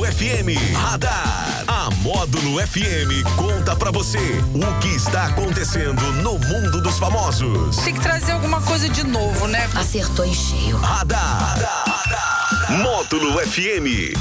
Módulo FM. Radar. A Módulo FM conta pra você o que está acontecendo no mundo dos famosos. Tem que trazer alguma coisa de novo, né? Acertou em cheio. Radar. Módulo FM.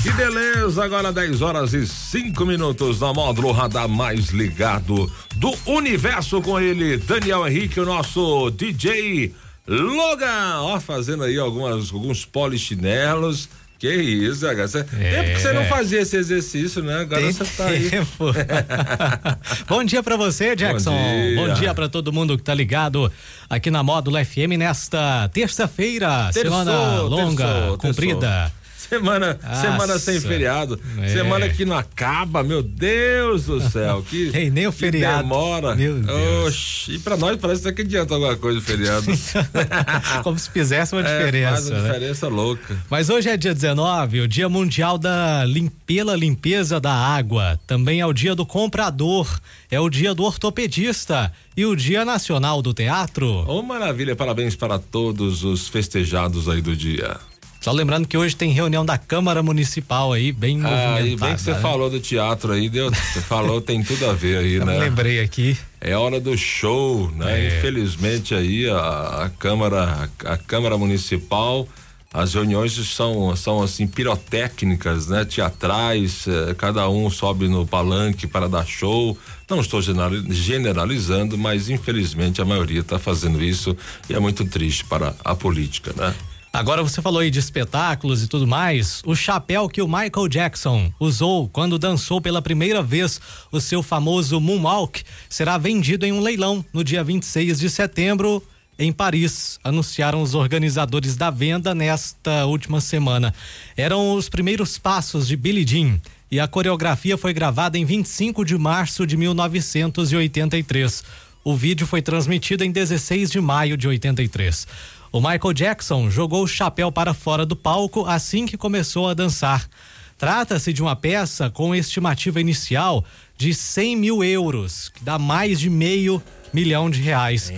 Que beleza, agora 10 horas e 5 minutos na módulo radar mais ligado do universo com ele, Daniel Henrique, o nosso DJ Logan, ó, fazendo aí algumas, alguns polichinelos. Que isso, H. Cê, é. Tempo que você não fazia esse exercício, né? Agora você tá aí. Bom dia para você, Jackson. Bom dia, dia para todo mundo que tá ligado aqui na Módulo FM nesta terça-feira, semana longa, terçou, comprida. Terçou. Semana, semana sem feriado. É. Semana que não acaba, meu Deus do céu. Que, Ei, nem o feriado. demora. Meu Deus. Oxi, e pra nós parece que adianta alguma coisa o feriado. Como se fizesse uma é, diferença. Faz uma né? diferença louca. Mas hoje é dia 19, o Dia Mundial da Lim pela limpeza da água. Também é o dia do comprador, é o dia do ortopedista e o dia nacional do teatro. Oh, maravilha, parabéns para todos os festejados aí do dia. Só lembrando que hoje tem reunião da Câmara Municipal aí, bem ah, movimentada. E bem que você né? falou do teatro aí, deu, você falou, tem tudo a ver aí, né? lembrei aqui. É hora do show, né? É. Infelizmente aí a, a Câmara, a, a Câmara Municipal, as reuniões são, são assim pirotécnicas, né? Teatrais, eh, cada um sobe no palanque para dar show. Não estou generalizando, mas infelizmente a maioria está fazendo isso e é muito triste para a política, né? Agora você falou aí de espetáculos e tudo mais. O chapéu que o Michael Jackson usou quando dançou pela primeira vez o seu famoso Moonwalk será vendido em um leilão no dia 26 de setembro em Paris, anunciaram os organizadores da venda nesta última semana. Eram os primeiros passos de Billie Jean e a coreografia foi gravada em 25 de março de 1983. O vídeo foi transmitido em 16 de maio de 83. O Michael Jackson jogou o chapéu para fora do palco assim que começou a dançar. Trata-se de uma peça com estimativa inicial de 100 mil euros, que dá mais de meio milhão de reais.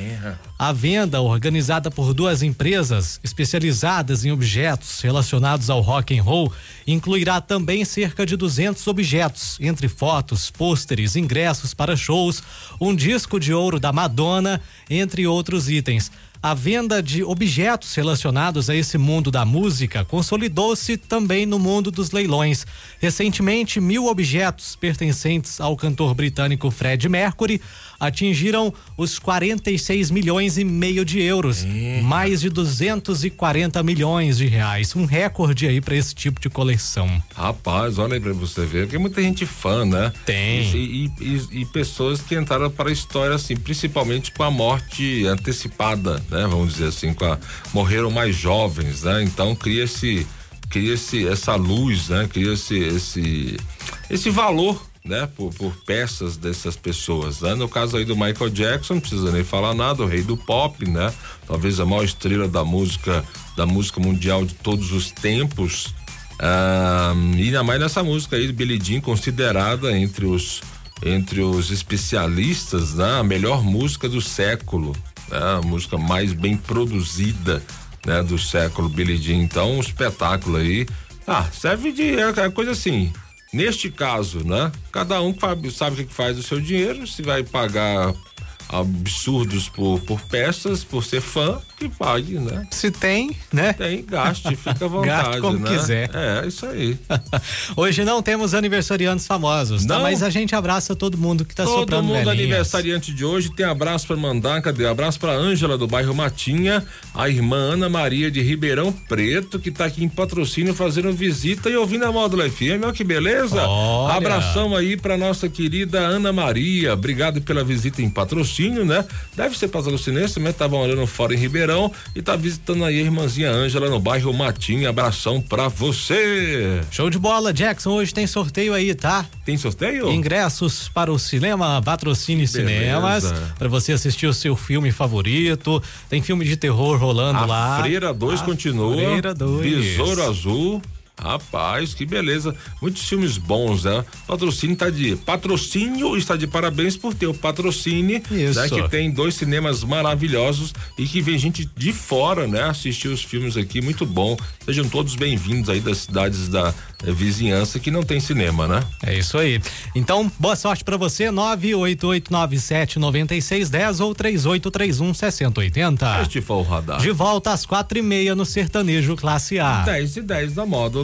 A venda, organizada por duas empresas especializadas em objetos relacionados ao rock and roll, incluirá também cerca de 200 objetos, entre fotos, pôsteres, ingressos para shows, um disco de ouro da Madonna, entre outros itens a venda de objetos relacionados a esse mundo da música consolidou-se também no mundo dos leilões. Recentemente, mil objetos pertencentes ao cantor britânico Fred Mercury atingiram os 46 milhões e meio de euros, é. mais de 240 milhões de reais, um recorde aí para esse tipo de coleção. Rapaz, olha aí para você ver, tem muita gente fã, né? Tem. E, e, e, pessoas que entraram para a história assim, principalmente com a morte antecipada, né? Vamos dizer assim, a, morreram mais jovens, né? Então cria-se cria-se essa luz, né? Cria-se esse esse valor né, por, por, peças dessas pessoas, né? No caso aí do Michael Jackson, não precisa nem falar nada, o rei do pop, né? Talvez a maior estrela da música, da música mundial de todos os tempos. Ah, e ainda mais nessa música aí do Billy Jean, considerada entre os entre os especialistas, né? A melhor música do século, né? A música mais bem produzida, né? Do século Billy Jean. Então, um espetáculo aí. Ah, serve de é, é coisa assim, Neste caso, né? Cada um sabe o que faz o seu dinheiro, se vai pagar absurdos por, por peças, por ser fã, que pague, né? Se tem, né? Tem, gaste, fica à vontade, gaste como né? quiser. É, isso aí. Hoje não temos aniversariantes famosos, tá? Mas a gente abraça todo mundo que tá todo soprando Todo mundo velhinhas. aniversariante de hoje, tem abraço para mandar, cadê? Abraço para Ângela do bairro Matinha, a irmã Ana Maria de Ribeirão Preto, que tá aqui em patrocínio fazendo visita e ouvindo a Módulo FM, olha que beleza. Olha. Abração aí para nossa querida Ana Maria, obrigado pela visita em patrocínio, né? Deve ser patrocinense, mas tava olhando fora em Ribeirão e tá visitando aí a irmãzinha Ângela no bairro Matinho. Abração pra você. Show de bola, Jackson. Hoje tem sorteio aí, tá? Tem sorteio? Ingressos para o cinema, patrocine cinemas, para você assistir o seu filme favorito. Tem filme de terror rolando a lá. Freira 2 continua. Freira 2. Besouro Azul. Rapaz, que beleza. Muitos filmes bons, né? Patrocínio está de. Patrocínio está de parabéns por ter o patrocínio, Isso. né? Que tem dois cinemas maravilhosos e que vem gente de fora, né? Assistir os filmes aqui, muito bom. Sejam todos bem-vindos aí das cidades da eh, vizinhança que não tem cinema, né? É isso aí. Então, boa sorte para você, 988979610 ou 38316080. Este foi o radar. De volta às quatro e meia no Sertanejo Classe A. 10 e 10 da módulo.